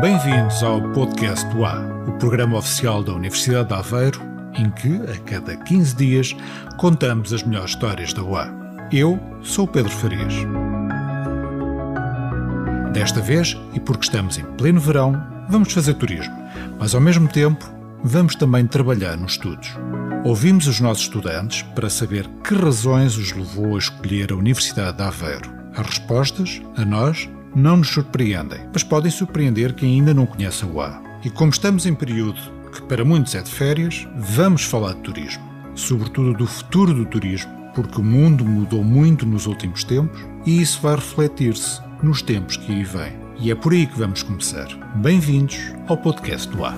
Bem-vindos ao Podcast do A, o programa oficial da Universidade de Aveiro, em que, a cada 15 dias, contamos as melhores histórias da UA. Eu sou Pedro Farias. Desta vez, e porque estamos em pleno verão, vamos fazer turismo, mas ao mesmo tempo vamos também trabalhar nos estudos. Ouvimos os nossos estudantes para saber que razões os levou a escolher a Universidade de Aveiro. As respostas, a nós, não nos surpreendem, mas podem surpreender quem ainda não conhece a UA. E como estamos em período que para muitos é de férias, vamos falar de turismo, sobretudo do futuro do turismo, porque o mundo mudou muito nos últimos tempos e isso vai refletir-se nos tempos que aí vêm. E é por aí que vamos começar. Bem-vindos ao podcast do A.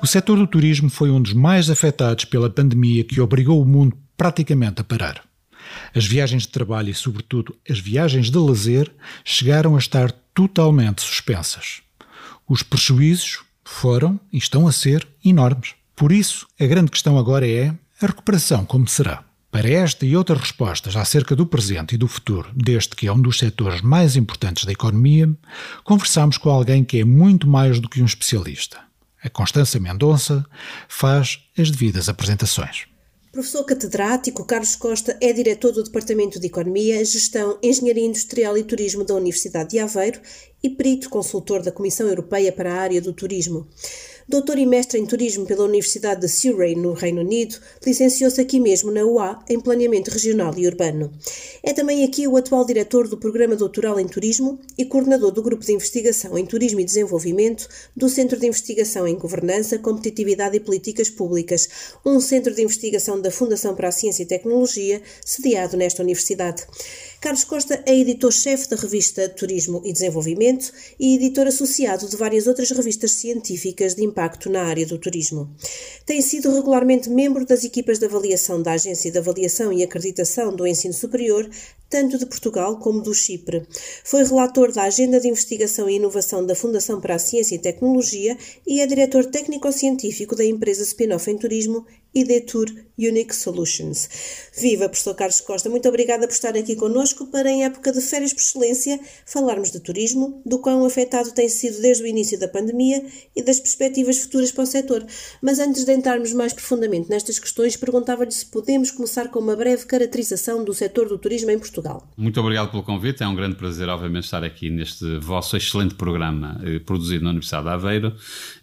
O setor do turismo foi um dos mais afetados pela pandemia que obrigou o mundo praticamente a parar. As viagens de trabalho e, sobretudo, as viagens de lazer chegaram a estar totalmente suspensas. Os prejuízos foram e estão a ser enormes. Por isso, a grande questão agora é a recuperação como será. Para esta e outras respostas acerca do presente e do futuro deste que é um dos setores mais importantes da economia, conversamos com alguém que é muito mais do que um especialista. A Constança Mendonça faz as devidas apresentações. Professor catedrático, Carlos Costa é diretor do Departamento de Economia, Gestão, Engenharia Industrial e Turismo da Universidade de Aveiro e perito consultor da Comissão Europeia para a área do turismo. Doutor e mestre em Turismo pela Universidade de Surrey, no Reino Unido, licenciou-se aqui mesmo na UA em Planeamento Regional e Urbano. É também aqui o atual diretor do Programa Doutoral em Turismo e coordenador do Grupo de Investigação em Turismo e Desenvolvimento do Centro de Investigação em Governança, Competitividade e Políticas Públicas, um centro de investigação da Fundação para a Ciência e Tecnologia, sediado nesta universidade. Carlos Costa é editor-chefe da revista Turismo e Desenvolvimento e editor associado de várias outras revistas científicas de impacto na área do turismo. Tem sido regularmente membro das equipas de avaliação da Agência de Avaliação e Acreditação do Ensino Superior, tanto de Portugal como do Chipre. Foi relator da Agenda de Investigação e Inovação da Fundação para a Ciência e Tecnologia e é diretor técnico-científico da empresa spin-off em turismo Idetur Unique Solutions. Viva, professor Carlos Costa, muito obrigada por estar aqui connosco para, em época de férias por excelência, falarmos de turismo, do quão afetado tem sido desde o início da pandemia e das perspectivas futuras para o setor. Mas antes de entrarmos mais profundamente nestas questões, perguntava-lhe se podemos começar com uma breve caracterização do setor do turismo em Portugal. Muito obrigado pelo convite, é um grande prazer, obviamente, estar aqui neste vosso excelente programa eh, produzido na Universidade de Aveiro.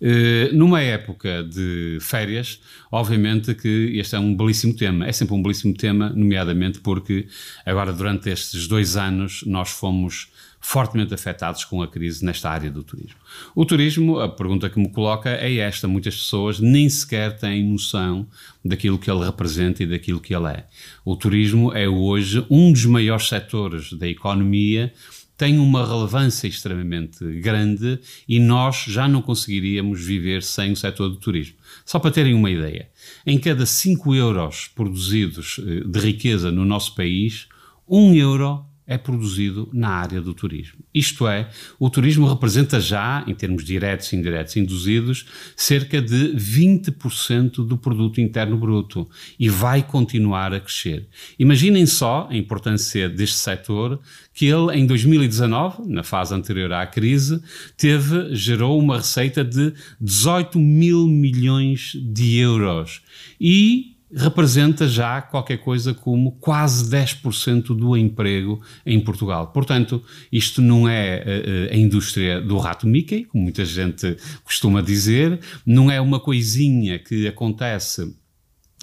Eh, numa época de férias, obviamente que este é um belíssimo tema. É sempre um belíssimo tema, nomeadamente porque agora, durante estes dois anos, nós fomos fortemente afetados com a crise nesta área do turismo. O turismo, a pergunta que me coloca é esta: muitas pessoas nem sequer têm noção daquilo que ele representa e daquilo que ele é. O turismo é hoje um dos maiores setores da economia tem uma relevância extremamente grande e nós já não conseguiríamos viver sem o setor do turismo. Só para terem uma ideia, em cada 5 euros produzidos eh, de riqueza no nosso país, 1 euro é produzido na área do turismo. Isto é, o turismo representa já, em termos diretos e indiretos induzidos, cerca de 20% do produto interno bruto e vai continuar a crescer. Imaginem só a importância deste setor que ele em 2019, na fase anterior à crise, teve gerou uma receita de 18 mil milhões de euros e representa já qualquer coisa como quase 10% do emprego em Portugal. Portanto, isto não é uh, a indústria do rato Mickey, como muita gente costuma dizer, não é uma coisinha que acontece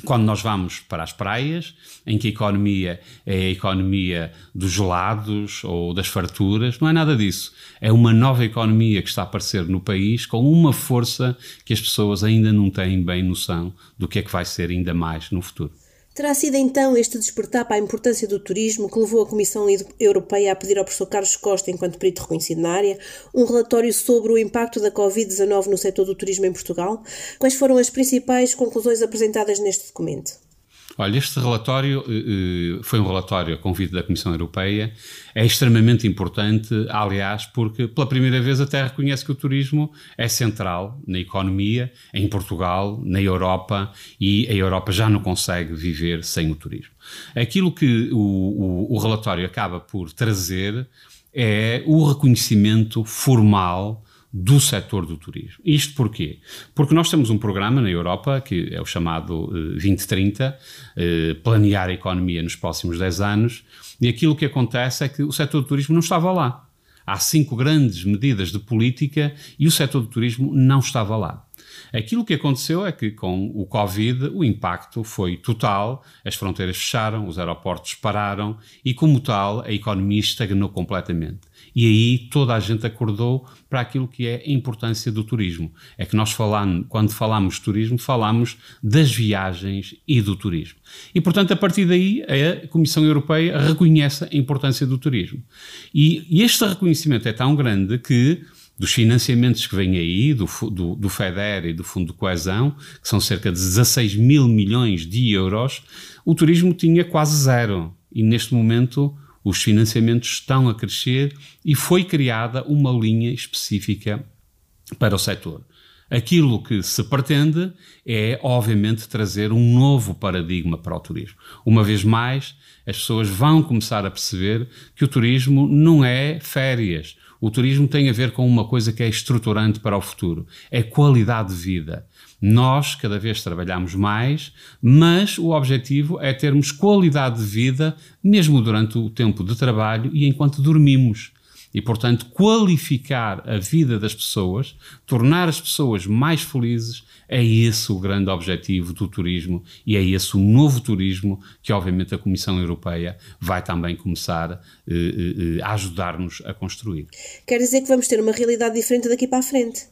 quando nós vamos para as praias, em que a economia é a economia dos gelados ou das farturas, não é nada disso. É uma nova economia que está a aparecer no país com uma força que as pessoas ainda não têm bem noção do que é que vai ser ainda mais no futuro. Terá sido então este despertar para a importância do turismo que levou a Comissão Europeia a pedir ao professor Carlos Costa, enquanto perito reconhecido na área, um relatório sobre o impacto da Covid-19 no setor do turismo em Portugal? Quais foram as principais conclusões apresentadas neste documento? Olha, este relatório uh, foi um relatório a convite da Comissão Europeia, é extremamente importante, aliás, porque pela primeira vez a Terra reconhece que o turismo é central na economia, em Portugal, na Europa, e a Europa já não consegue viver sem o turismo. Aquilo que o, o, o relatório acaba por trazer é o reconhecimento formal do setor do turismo. Isto porquê? Porque nós temos um programa na Europa, que é o chamado 2030, eh, eh, planear a economia nos próximos 10 anos, e aquilo que acontece é que o setor do turismo não estava lá. Há cinco grandes medidas de política e o setor do turismo não estava lá. Aquilo que aconteceu é que com o Covid o impacto foi total, as fronteiras fecharam, os aeroportos pararam e, como tal, a economia estagnou completamente. E aí toda a gente acordou para aquilo que é a importância do turismo. É que nós falamos, quando falamos de turismo, falamos das viagens e do turismo. E, portanto, a partir daí, a Comissão Europeia reconhece a importância do turismo. E, e este reconhecimento é tão grande que dos financiamentos que vêm aí, do, do, do, FEDER e do Fundo de Coesão, que são cerca de 16 mil milhões de euros, o turismo tinha quase zero. E neste momento os financiamentos estão a crescer e foi criada uma linha específica para o setor. Aquilo que se pretende é, obviamente, trazer um novo paradigma para o turismo. Uma vez mais, as pessoas vão começar a perceber que o turismo não é férias. O turismo tem a ver com uma coisa que é estruturante para o futuro: é qualidade de vida. Nós cada vez trabalhamos mais, mas o objetivo é termos qualidade de vida mesmo durante o tempo de trabalho e enquanto dormimos. E, portanto, qualificar a vida das pessoas, tornar as pessoas mais felizes, é esse o grande objetivo do turismo e é esse o novo turismo que, obviamente, a Comissão Europeia vai também começar eh, eh, a ajudar-nos a construir. Quer dizer que vamos ter uma realidade diferente daqui para a frente?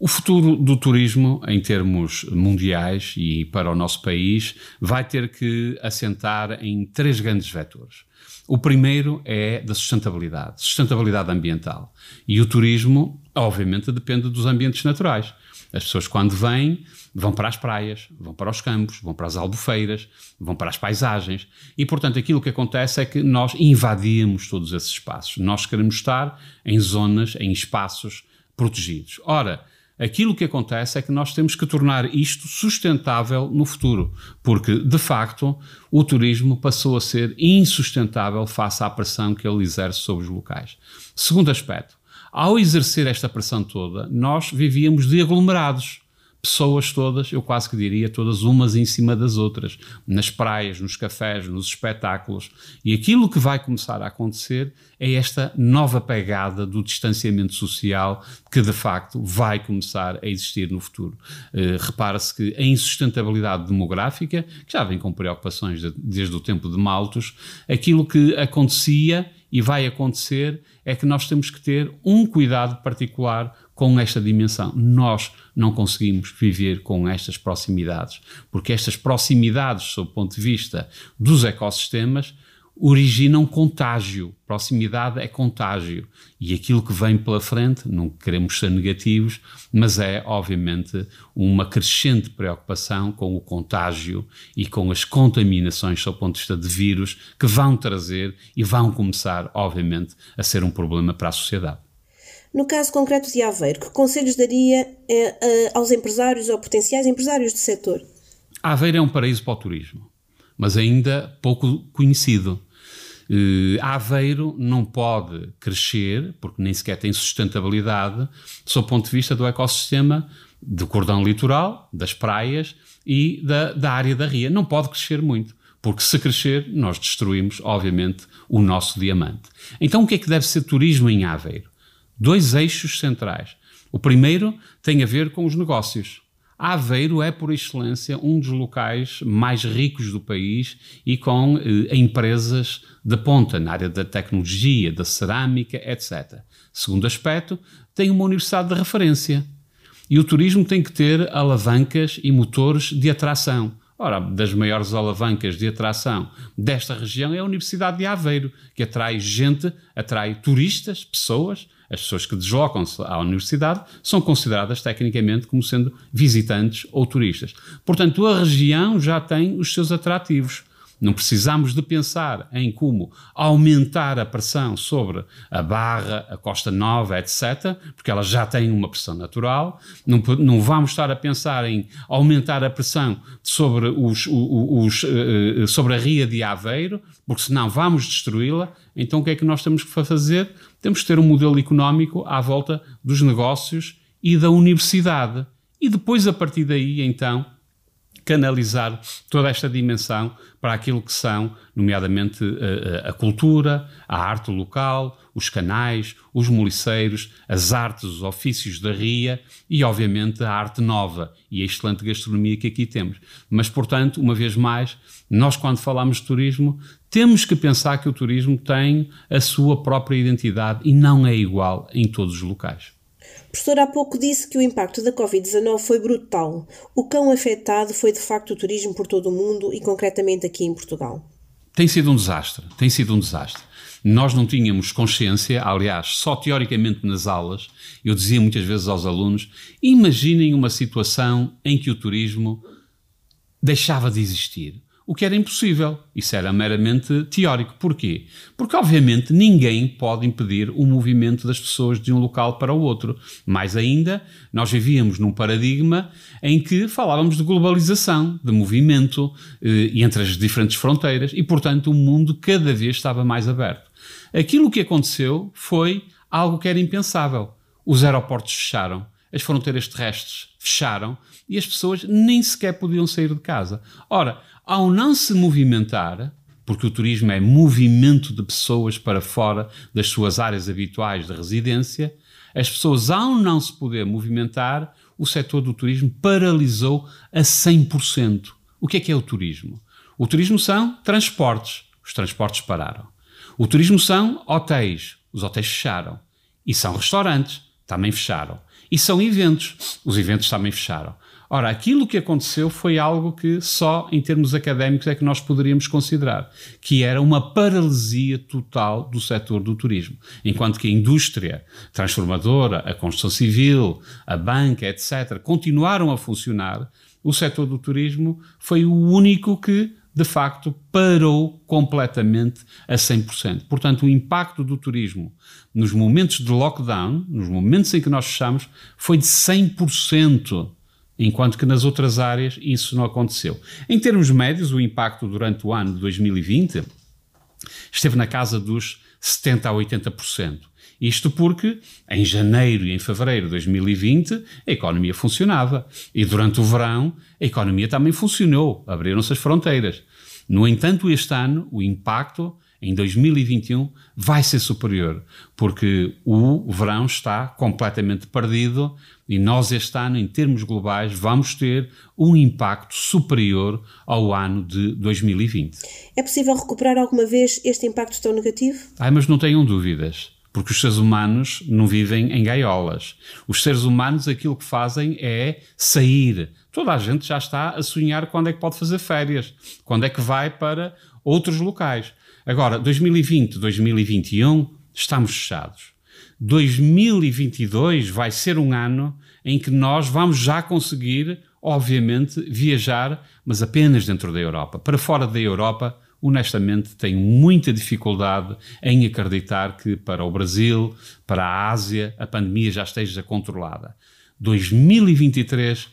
O futuro do turismo, em termos mundiais e para o nosso país, vai ter que assentar em três grandes vetores. O primeiro é da sustentabilidade, sustentabilidade ambiental. E o turismo, obviamente, depende dos ambientes naturais. As pessoas, quando vêm, vão para as praias, vão para os campos, vão para as albufeiras, vão para as paisagens. E, portanto, aquilo que acontece é que nós invadimos todos esses espaços. Nós queremos estar em zonas, em espaços protegidos. Ora, Aquilo que acontece é que nós temos que tornar isto sustentável no futuro, porque, de facto, o turismo passou a ser insustentável face à pressão que ele exerce sobre os locais. Segundo aspecto, ao exercer esta pressão toda, nós vivíamos de aglomerados pessoas todas, eu quase que diria, todas umas em cima das outras, nas praias, nos cafés, nos espetáculos. E aquilo que vai começar a acontecer é esta nova pegada do distanciamento social que de facto vai começar a existir no futuro. Uh, Repara-se que a insustentabilidade demográfica, que já vem com preocupações de, desde o tempo de Maltos, aquilo que acontecia e vai acontecer é que nós temos que ter um cuidado particular com esta dimensão. Nós não conseguimos viver com estas proximidades, porque estas proximidades, sob o ponto de vista dos ecossistemas, originam contágio. Proximidade é contágio. E aquilo que vem pela frente, não queremos ser negativos, mas é, obviamente, uma crescente preocupação com o contágio e com as contaminações, sob o ponto de vista de vírus, que vão trazer e vão começar, obviamente, a ser um problema para a sociedade. No caso concreto de Aveiro, que conselhos daria eh, eh, aos empresários ou potenciais empresários do setor? Aveiro é um paraíso para o turismo, mas ainda pouco conhecido. Uh, Aveiro não pode crescer, porque nem sequer tem sustentabilidade, sob o ponto de vista do ecossistema do cordão litoral, das praias e da, da área da ria. Não pode crescer muito, porque se crescer, nós destruímos, obviamente, o nosso diamante. Então, o que é que deve ser turismo em Aveiro? Dois eixos centrais. O primeiro tem a ver com os negócios. Aveiro é, por excelência, um dos locais mais ricos do país e com eh, empresas de ponta na área da tecnologia, da cerâmica, etc. Segundo aspecto, tem uma universidade de referência. E o turismo tem que ter alavancas e motores de atração. Ora, das maiores alavancas de atração desta região é a Universidade de Aveiro, que atrai gente, atrai turistas, pessoas, as pessoas que deslocam-se à universidade são consideradas tecnicamente como sendo visitantes ou turistas. Portanto, a região já tem os seus atrativos. Não precisamos de pensar em como aumentar a pressão sobre a Barra, a Costa Nova, etc., porque elas já têm uma pressão natural. Não, não vamos estar a pensar em aumentar a pressão sobre, os, os, os, eh, sobre a Ria de Aveiro, porque senão vamos destruí-la. Então o que é que nós temos que fazer? Temos que ter um modelo económico à volta dos negócios e da universidade. E depois, a partir daí, então, canalizar toda esta dimensão para aquilo que são, nomeadamente, a, eh, eh, a cultura, a arte local, os canais, os moliceiros, as artes, os ofícios da ria e, obviamente, a arte nova e a excelente gastronomia que aqui temos. Mas, portanto, uma vez mais, nós, quando falamos de turismo, temos que pensar que o turismo tem a sua própria identidade e não é igual em todos os locais. Professor há pouco disse que o impacto da Covid-19 foi brutal. O cão afetado foi de facto o turismo por todo o mundo e concretamente aqui em Portugal. Tem sido um desastre, tem sido um desastre. Nós não tínhamos consciência, aliás, só teoricamente nas aulas, eu dizia muitas vezes aos alunos: imaginem uma situação em que o turismo deixava de existir o que era impossível. Isso era meramente teórico. Porquê? Porque, obviamente, ninguém pode impedir o movimento das pessoas de um local para o outro. Mais ainda, nós vivíamos num paradigma em que falávamos de globalização, de movimento eh, entre as diferentes fronteiras e, portanto, o mundo cada vez estava mais aberto. Aquilo que aconteceu foi algo que era impensável. Os aeroportos fecharam, as fronteiras terrestres fecharam e as pessoas nem sequer podiam sair de casa. Ora, ao não se movimentar, porque o turismo é movimento de pessoas para fora das suas áreas habituais de residência, as pessoas, ao não se poder movimentar, o setor do turismo paralisou a 100%. O que é que é o turismo? O turismo são transportes. Os transportes pararam. O turismo são hotéis. Os hotéis fecharam. E são restaurantes. Também fecharam. E são eventos. Os eventos também fecharam. Ora, aquilo que aconteceu foi algo que só em termos académicos é que nós poderíamos considerar, que era uma paralisia total do setor do turismo. Enquanto que a indústria transformadora, a construção civil, a banca, etc., continuaram a funcionar, o setor do turismo foi o único que de facto parou completamente a 100%. Portanto, o impacto do turismo nos momentos de lockdown, nos momentos em que nós fechamos, foi de 100% enquanto que nas outras áreas isso não aconteceu. Em termos médios, o impacto durante o ano de 2020 esteve na casa dos 70% a 80%. Isto porque em janeiro e em fevereiro de 2020 a economia funcionava e durante o verão a economia também funcionou, abriram-se as fronteiras. No entanto, este ano o impacto em 2021 vai ser superior, porque o verão está completamente perdido e nós este ano, em termos globais, vamos ter um impacto superior ao ano de 2020. É possível recuperar alguma vez este impacto tão negativo? Ai, mas não tenham dúvidas. Porque os seres humanos não vivem em gaiolas. Os seres humanos aquilo que fazem é sair. Toda a gente já está a sonhar quando é que pode fazer férias, quando é que vai para outros locais. Agora, 2020, 2021, estamos fechados. 2022 vai ser um ano em que nós vamos já conseguir, obviamente, viajar, mas apenas dentro da Europa. Para fora da Europa, honestamente, tenho muita dificuldade em acreditar que para o Brasil, para a Ásia, a pandemia já esteja controlada. 2023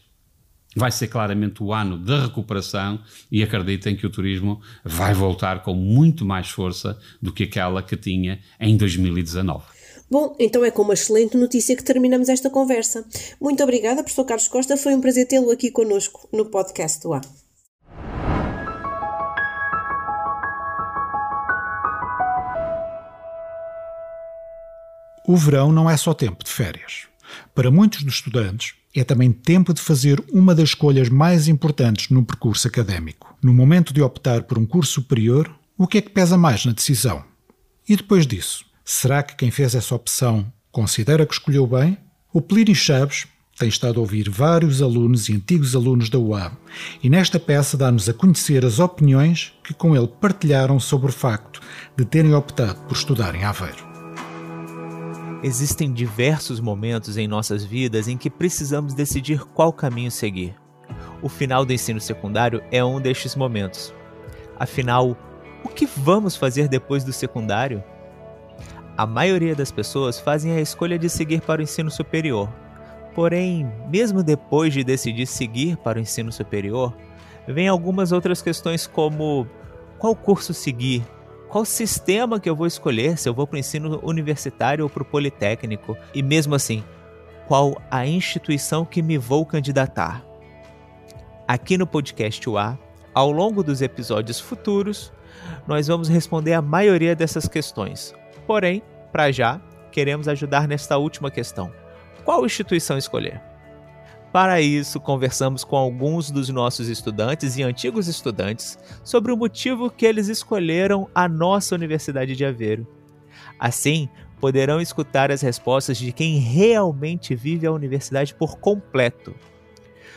vai ser claramente o ano da recuperação e acreditem que o turismo vai voltar com muito mais força do que aquela que tinha em 2019. Bom, então é com uma excelente notícia que terminamos esta conversa. Muito obrigada, professor Carlos Costa. Foi um prazer tê-lo aqui conosco no podcast do A. O verão não é só tempo de férias. Para muitos dos estudantes, é também tempo de fazer uma das escolhas mais importantes no percurso académico. No momento de optar por um curso superior, o que é que pesa mais na decisão? E depois disso, será que quem fez essa opção considera que escolheu bem? O Plínio Chaves tem estado a ouvir vários alunos e antigos alunos da UAB e nesta peça dá-nos a conhecer as opiniões que com ele partilharam sobre o facto de terem optado por estudar em Aveiro. Existem diversos momentos em nossas vidas em que precisamos decidir qual caminho seguir. O final do ensino secundário é um destes momentos. Afinal, o que vamos fazer depois do secundário? A maioria das pessoas fazem a escolha de seguir para o ensino superior. Porém, mesmo depois de decidir seguir para o ensino superior, vem algumas outras questões como qual curso seguir, qual sistema que eu vou escolher, se eu vou para o ensino universitário ou para o politécnico, e mesmo assim, qual a instituição que me vou candidatar. Aqui no podcast UA, ao longo dos episódios futuros, nós vamos responder a maioria dessas questões. Porém, para já, queremos ajudar nesta última questão: qual instituição escolher? Para isso, conversamos com alguns dos nossos estudantes e antigos estudantes sobre o motivo que eles escolheram a nossa Universidade de Aveiro. Assim, poderão escutar as respostas de quem realmente vive a universidade por completo.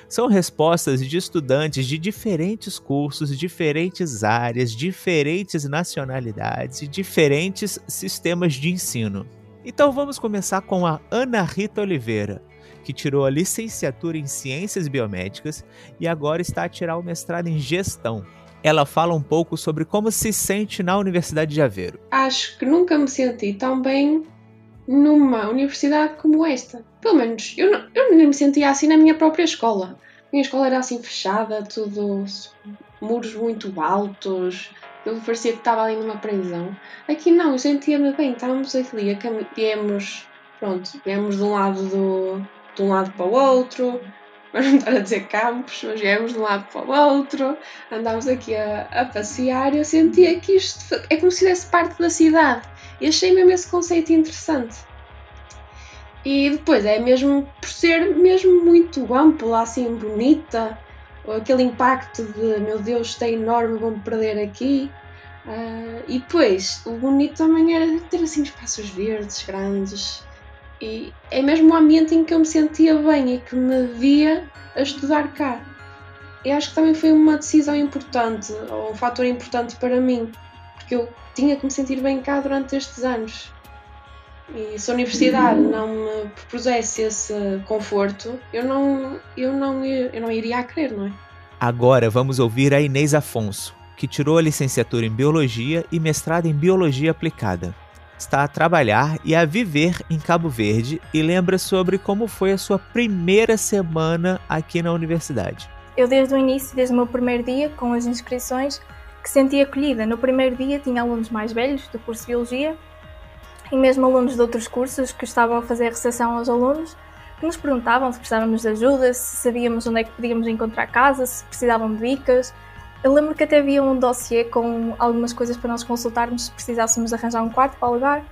São respostas de estudantes de diferentes cursos, diferentes áreas, diferentes nacionalidades e diferentes sistemas de ensino. Então vamos começar com a Ana Rita Oliveira, que tirou a licenciatura em Ciências Biomédicas e agora está a tirar o mestrado em Gestão. Ela fala um pouco sobre como se sente na Universidade de Aveiro. Acho que nunca me senti tão bem numa universidade como esta. Pelo menos eu não, eu me sentia assim na minha própria escola. A minha escola era assim fechada, tudo muros muito altos, eu parecia que estava ali numa prisão. Aqui não, eu sentia-me bem, estávamos ali, viemos, pronto, viemos de um lado do, de um lado para o outro, mas não estar a dizer campos, mas viemos de um lado para o outro, andámos aqui a, a passear e eu sentia que isto é como se fizesse parte da cidade. E achei mesmo esse conceito interessante. E depois é mesmo por ser mesmo muito ampla, assim bonita, aquele impacto de meu Deus, está enorme, vou-me perder aqui. Uh, e depois o bonito também era ter assim espaços verdes, grandes, e é mesmo o ambiente em que eu me sentia bem e que me via a estudar cá. E acho que também foi uma decisão importante, ou um fator importante para mim, porque eu tinha que me sentir bem cá durante estes anos. E se a universidade não me propusesse esse conforto, eu não, eu não, eu não iria a querer, não é? Agora vamos ouvir a Inês Afonso, que tirou a licenciatura em Biologia e mestrado em Biologia Aplicada está a trabalhar e a viver em Cabo Verde e lembra sobre como foi a sua primeira semana aqui na universidade. Eu desde o início, desde o meu primeiro dia com as inscrições, que senti acolhida. No primeiro dia tinha alunos mais velhos do curso de Biologia e mesmo alunos de outros cursos que estavam a fazer recepção aos alunos que nos perguntavam se precisávamos de ajuda, se sabíamos onde é que podíamos encontrar casa, se precisavam de dicas, eu lembro que até havia um dossiê com algumas coisas para nós consultarmos se precisássemos arranjar um quarto para alugar.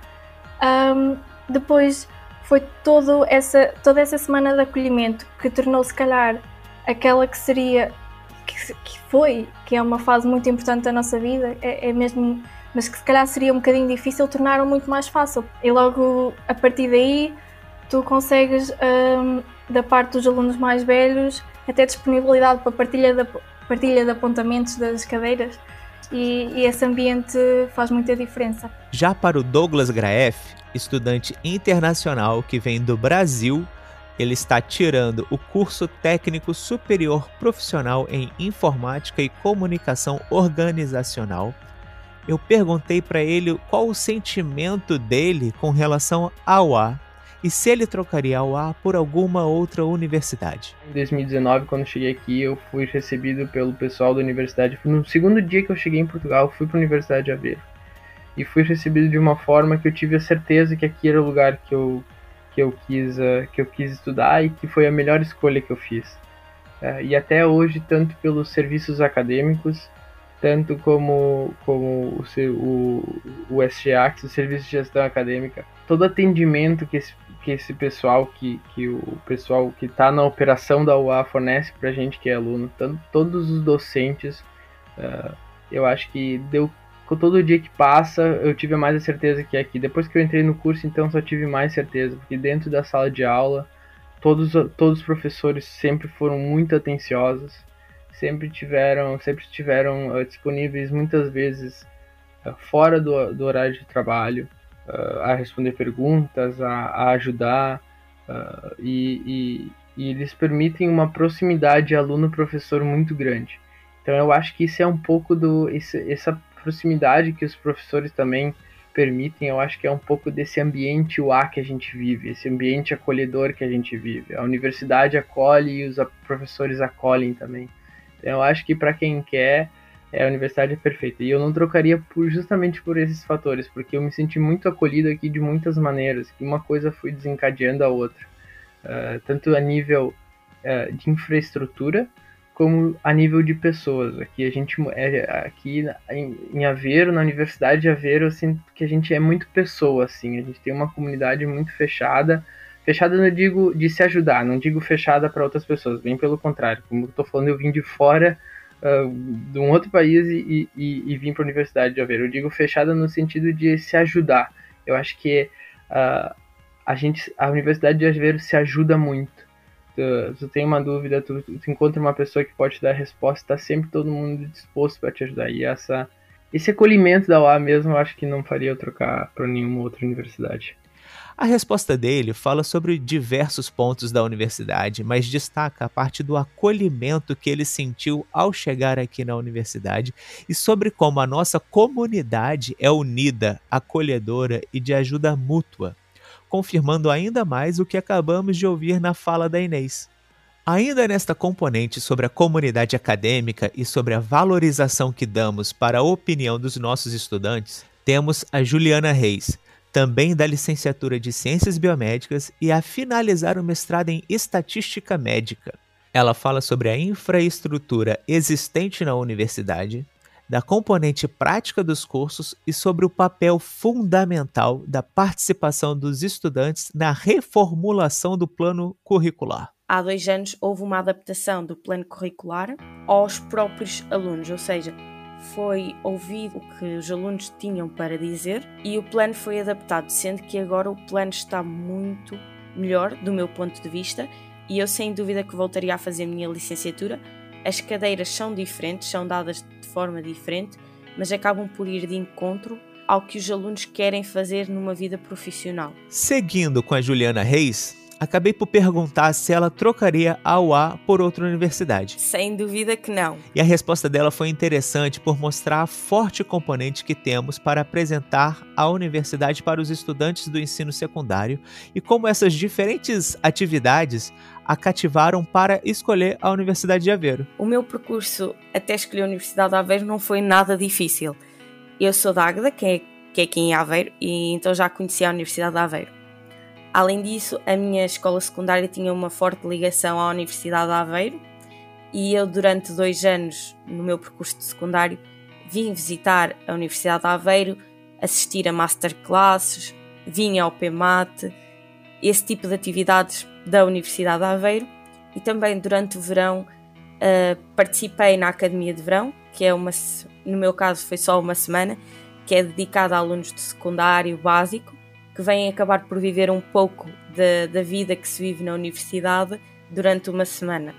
Um, depois foi todo essa, toda essa semana de acolhimento que tornou, se calhar, aquela que seria, que, que foi, que é uma fase muito importante da nossa vida, é, é, mesmo, mas que se calhar seria um bocadinho difícil, tornaram muito mais fácil. E logo a partir daí, tu consegues, um, da parte dos alunos mais velhos, até disponibilidade para partilha da partilha de apontamentos das cadeiras e, e, esse ambiente faz muita diferença. Já para o Douglas Graef, estudante internacional que vem do Brasil, ele está tirando o curso técnico superior profissional em informática e comunicação organizacional. Eu perguntei para ele qual o sentimento dele com relação ao ar e se ele trocaria a UA por alguma outra universidade. Em 2019, quando cheguei aqui, eu fui recebido pelo pessoal da universidade. No segundo dia que eu cheguei em Portugal, fui para a Universidade de Aveiro. E fui recebido de uma forma que eu tive a certeza que aqui era o lugar que eu, que eu, quis, uh, que eu quis estudar e que foi a melhor escolha que eu fiz. Uh, e até hoje, tanto pelos serviços acadêmicos, tanto como, como o, o, o SGA, o Serviço de Gestão Acadêmica, todo atendimento que esse que esse pessoal que, que o pessoal que está na operação da UA fornece para a gente que é aluno, tanto, todos os docentes, uh, eu acho que deu com todo dia que passa eu tive mais a certeza que é aqui. Depois que eu entrei no curso, então só tive mais certeza, porque dentro da sala de aula todos, todos os professores sempre foram muito atenciosos, sempre tiveram sempre estiveram uh, disponíveis muitas vezes uh, fora do, do horário de trabalho uh, a responder perguntas, a, a ajudar, e, e, e, eles permitem uma proximidade aluno-professor muito grande. Então eu acho que isso é um pouco do esse, essa proximidade que os professores também permitem, eu acho que é um pouco desse ambiente UA que a gente vive, esse ambiente acolhedor que a gente vive. A universidade acolhe e os professores acolhem também. Então, eu acho que para quem quer, é, a universidade é perfeita. E eu não trocaria por, justamente por esses fatores, porque eu me senti muito acolhido aqui de muitas maneiras, que uma coisa foi desencadeando a outra. Uh, tanto a nível uh, de infraestrutura, como a nível de pessoas. Aqui a gente é aqui em, Aveiro, na Universidade de Aveiro, assim, que a gente é muito pessoa, assim, a gente tem uma comunidade muito fechada. Fechada não digo de se ajudar, não digo fechada para outras pessoas, bem pelo contrário. Como eu tô falando, eu vim de fora uh, de um outro país e, e, e vim para a Universidade de Aveiro. Eu digo fechada no sentido de se ajudar. Eu acho que uh, a gente, a Universidade de Aveiro se ajuda muito tu, tem uma dúvida, tu, tu encontra uma pessoa que pode te dar a resposta, tá sempre todo mundo disposto para te ajudar. E essa, esse acolhimento da UA mesmo, eu acho que não faria eu trocar para nenhuma outra universidade. A resposta dele fala sobre diversos pontos da universidade, mas destaca a parte do acolhimento que ele sentiu ao chegar aqui na universidade e sobre como a nossa comunidade é unida, acolhedora e de ajuda mútua confirmando ainda mais o que acabamos de ouvir na fala da Inês. Ainda nesta componente sobre a comunidade acadêmica e sobre a valorização que damos para a opinião dos nossos estudantes, temos a Juliana Reis, também da licenciatura de Ciências Biomédicas e a finalizar o mestrado em Estatística Médica. Ela fala sobre a infraestrutura existente na universidade, da componente prática dos cursos e sobre o papel fundamental da participação dos estudantes na reformulação do plano curricular. Há dois anos houve uma adaptação do plano curricular aos próprios alunos, ou seja, foi ouvido o que os alunos tinham para dizer e o plano foi adaptado, sendo que agora o plano está muito melhor do meu ponto de vista e eu sem dúvida que voltaria a fazer a minha licenciatura. As cadeiras são diferentes, são dadas forma diferente, mas acabam por ir de encontro ao que os alunos querem fazer numa vida profissional. Seguindo com a Juliana Reis, acabei por perguntar se ela trocaria a UA por outra universidade. Sem dúvida que não. E a resposta dela foi interessante por mostrar a forte componente que temos para apresentar a universidade para os estudantes do ensino secundário e como essas diferentes atividades a cativaram para escolher a Universidade de Aveiro. O meu percurso até escolher a Universidade de Aveiro não foi nada difícil. Eu sou da Águeda, que é, que é aqui em Aveiro, e então já conhecia a Universidade de Aveiro. Além disso, a minha escola secundária tinha uma forte ligação à Universidade de Aveiro e eu, durante dois anos no meu percurso de secundário, vim visitar a Universidade de Aveiro, assistir a masterclasses, vim ao PMAT, esse tipo de atividades da Universidade de Aveiro e também durante o verão uh, participei na Academia de Verão, que é uma, no meu caso foi só uma semana, que é dedicada a alunos de secundário básico que vêm acabar por viver um pouco da, da vida que se vive na universidade durante uma semana.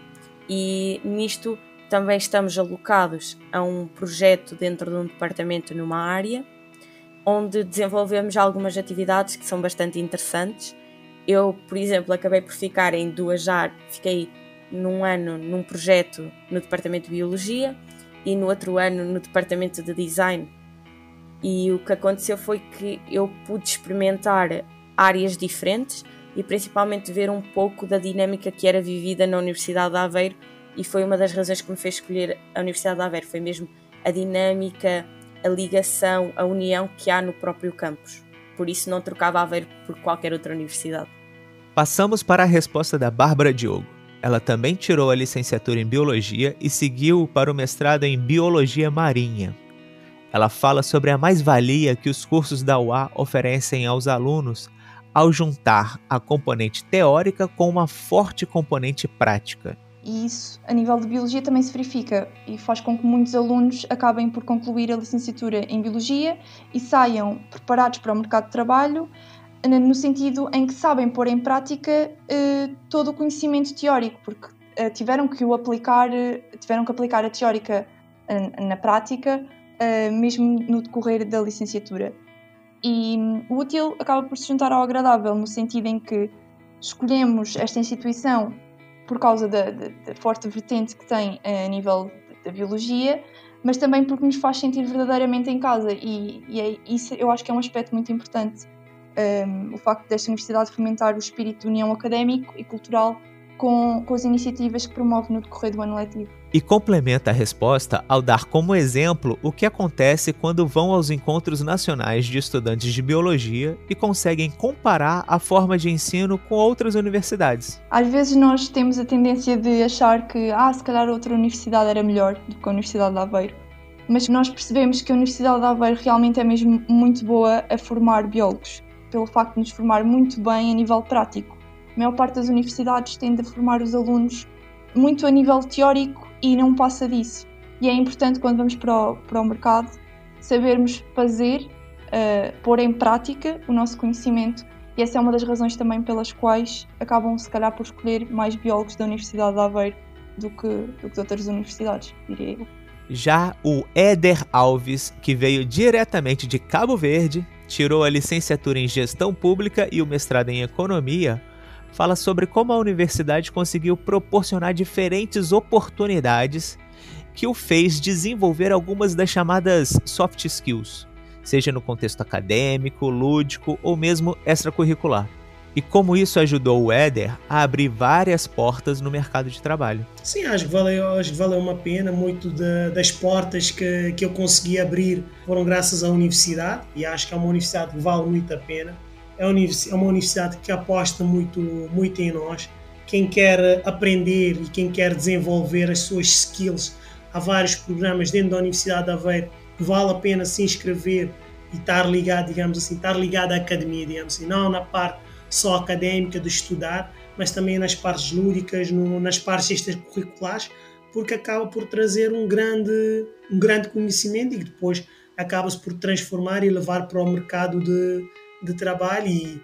E nisto também estamos alocados a um projeto dentro de um departamento numa área, onde desenvolvemos algumas atividades que são bastante interessantes eu, por exemplo, acabei por ficar em duas áreas, fiquei num ano num projeto no departamento de biologia e no outro ano no departamento de design. E o que aconteceu foi que eu pude experimentar áreas diferentes e principalmente ver um pouco da dinâmica que era vivida na Universidade de Aveiro e foi uma das razões que me fez escolher a Universidade de Aveiro, foi mesmo a dinâmica, a ligação, a união que há no próprio campus. Por isso não trocava Aveiro por qualquer outra universidade. Passamos para a resposta da Bárbara Diogo. Ela também tirou a licenciatura em Biologia e seguiu para o mestrado em Biologia Marinha. Ela fala sobre a mais-valia que os cursos da UA oferecem aos alunos ao juntar a componente teórica com uma forte componente prática. E isso, a nível de biologia, também se verifica e faz com que muitos alunos acabem por concluir a licenciatura em biologia e saiam preparados para o mercado de trabalho no sentido em que sabem pôr em prática uh, todo o conhecimento teórico, porque uh, tiveram que o aplicar, uh, tiveram que aplicar a teórica na prática, mesmo no decorrer da licenciatura. E hum, o útil acaba por se juntar ao agradável, no sentido em que escolhemos esta instituição por causa da, da, da forte vertente que tem eh, a nível da biologia, mas também porque nos faz sentir verdadeiramente em casa e, e é, isso eu acho que é um aspecto muito importante um, o facto desta universidade fomentar o espírito de união académico e cultural com, com as iniciativas que promove no decorrer do ano letivo. E complementa a resposta ao dar como exemplo o que acontece quando vão aos encontros nacionais de estudantes de biologia e conseguem comparar a forma de ensino com outras universidades. Às vezes nós temos a tendência de achar que, ah, se calhar outra universidade era melhor do que a Universidade de Aveiro. Mas nós percebemos que a Universidade de Aveiro realmente é mesmo muito boa a formar biólogos, pelo facto de nos formar muito bem a nível prático a maior parte das universidades tende a formar os alunos muito a nível teórico e não passa disso. E é importante quando vamos para o, para o mercado sabermos fazer, uh, pôr em prática o nosso conhecimento e essa é uma das razões também pelas quais acabam se calhar por escolher mais biólogos da Universidade de Aveiro do que, do que de outras universidades, diria eu. Já o Éder Alves, que veio diretamente de Cabo Verde, tirou a licenciatura em Gestão Pública e o mestrado em Economia, fala sobre como a universidade conseguiu proporcionar diferentes oportunidades que o fez desenvolver algumas das chamadas soft skills, seja no contexto acadêmico, lúdico ou mesmo extracurricular. E como isso ajudou o Éder a abrir várias portas no mercado de trabalho. Sim, acho que valeu, acho que valeu uma pena. Muito de, das portas que, que eu consegui abrir foram graças à universidade e acho que é uma universidade que vale muito a pena é, é uma universidade que aposta muito, muito em nós. Quem quer aprender e quem quer desenvolver as suas skills, há vários programas dentro da Universidade de Aveiro que vale a pena se inscrever e estar ligado, digamos assim, estar ligado à academia, digamos assim, não na parte só académica de estudar, mas também nas partes lúdicas, no, nas partes extracurriculares, porque acaba por trazer um grande, um grande conhecimento e que depois acaba-se por transformar e levar para o mercado de, de trabalho e,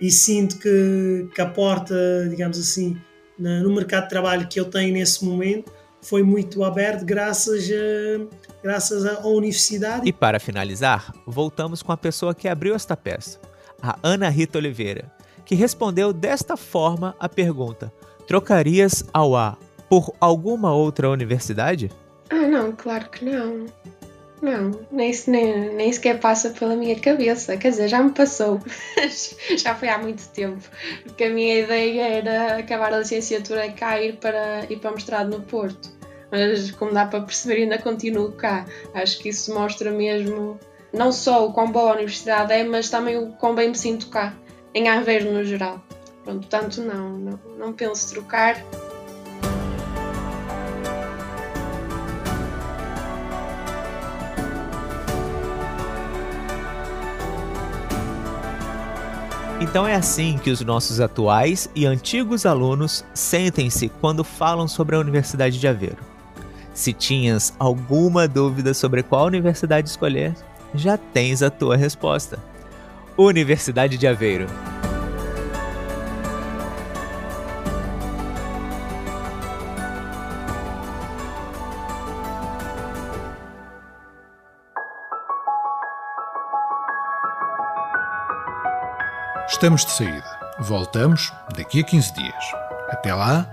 e sinto que, que a porta, digamos assim, no mercado de trabalho que eu tenho nesse momento foi muito aberto graças, a, graças à universidade. E para finalizar, voltamos com a pessoa que abriu esta peça, a Ana Rita Oliveira, que respondeu desta forma a pergunta: Trocarias ao A por alguma outra universidade? Ah, não, claro que não. Não, nem, nem, nem sequer passa pela minha cabeça. Quer dizer, já me passou. já foi há muito tempo. Porque a minha ideia era acabar a licenciatura e cá ir para, ir para mestrado no Porto. Mas, como dá para perceber, ainda continuo cá. Acho que isso mostra mesmo não só o quão boa a universidade é, mas também o quão bem me sinto cá, em Aveiro no geral. Pronto, portanto, não, não, não penso trocar. Então é assim que os nossos atuais e antigos alunos sentem-se quando falam sobre a Universidade de Aveiro. Se tinhas alguma dúvida sobre qual universidade escolher, já tens a tua resposta. Universidade de Aveiro. Estamos de saída. Voltamos daqui a 15 dias. Até lá,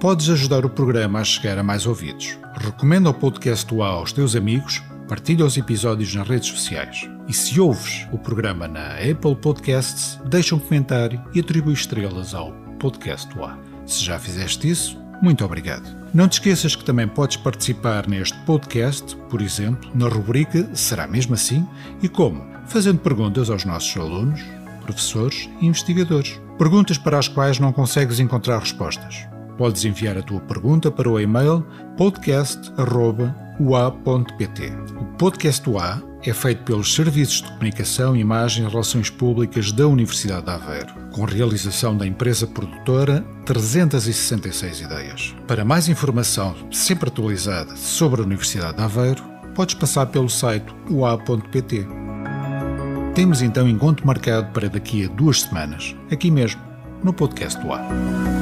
podes ajudar o programa a chegar a mais ouvidos. Recomenda o podcast UA aos teus amigos, partilha os episódios nas redes sociais. E se ouves o programa na Apple Podcasts, deixa um comentário e atribui estrelas ao podcast UA. Se já fizeste isso, muito obrigado. Não te esqueças que também podes participar neste podcast, por exemplo, na rubrica Será mesmo assim? E como? Fazendo perguntas aos nossos alunos, professores e investigadores. Perguntas para as quais não consegues encontrar respostas. Podes enviar a tua pergunta para o e-mail podcast.ua.pt. O Podcast UA é feito pelos Serviços de Comunicação, Imagem e Relações Públicas da Universidade de Aveiro, com realização da empresa produtora 366 Ideias. Para mais informação sempre atualizada sobre a Universidade de Aveiro, podes passar pelo site ua.pt. Temos então encontro marcado para daqui a duas semanas, aqui mesmo, no podcast do Ar.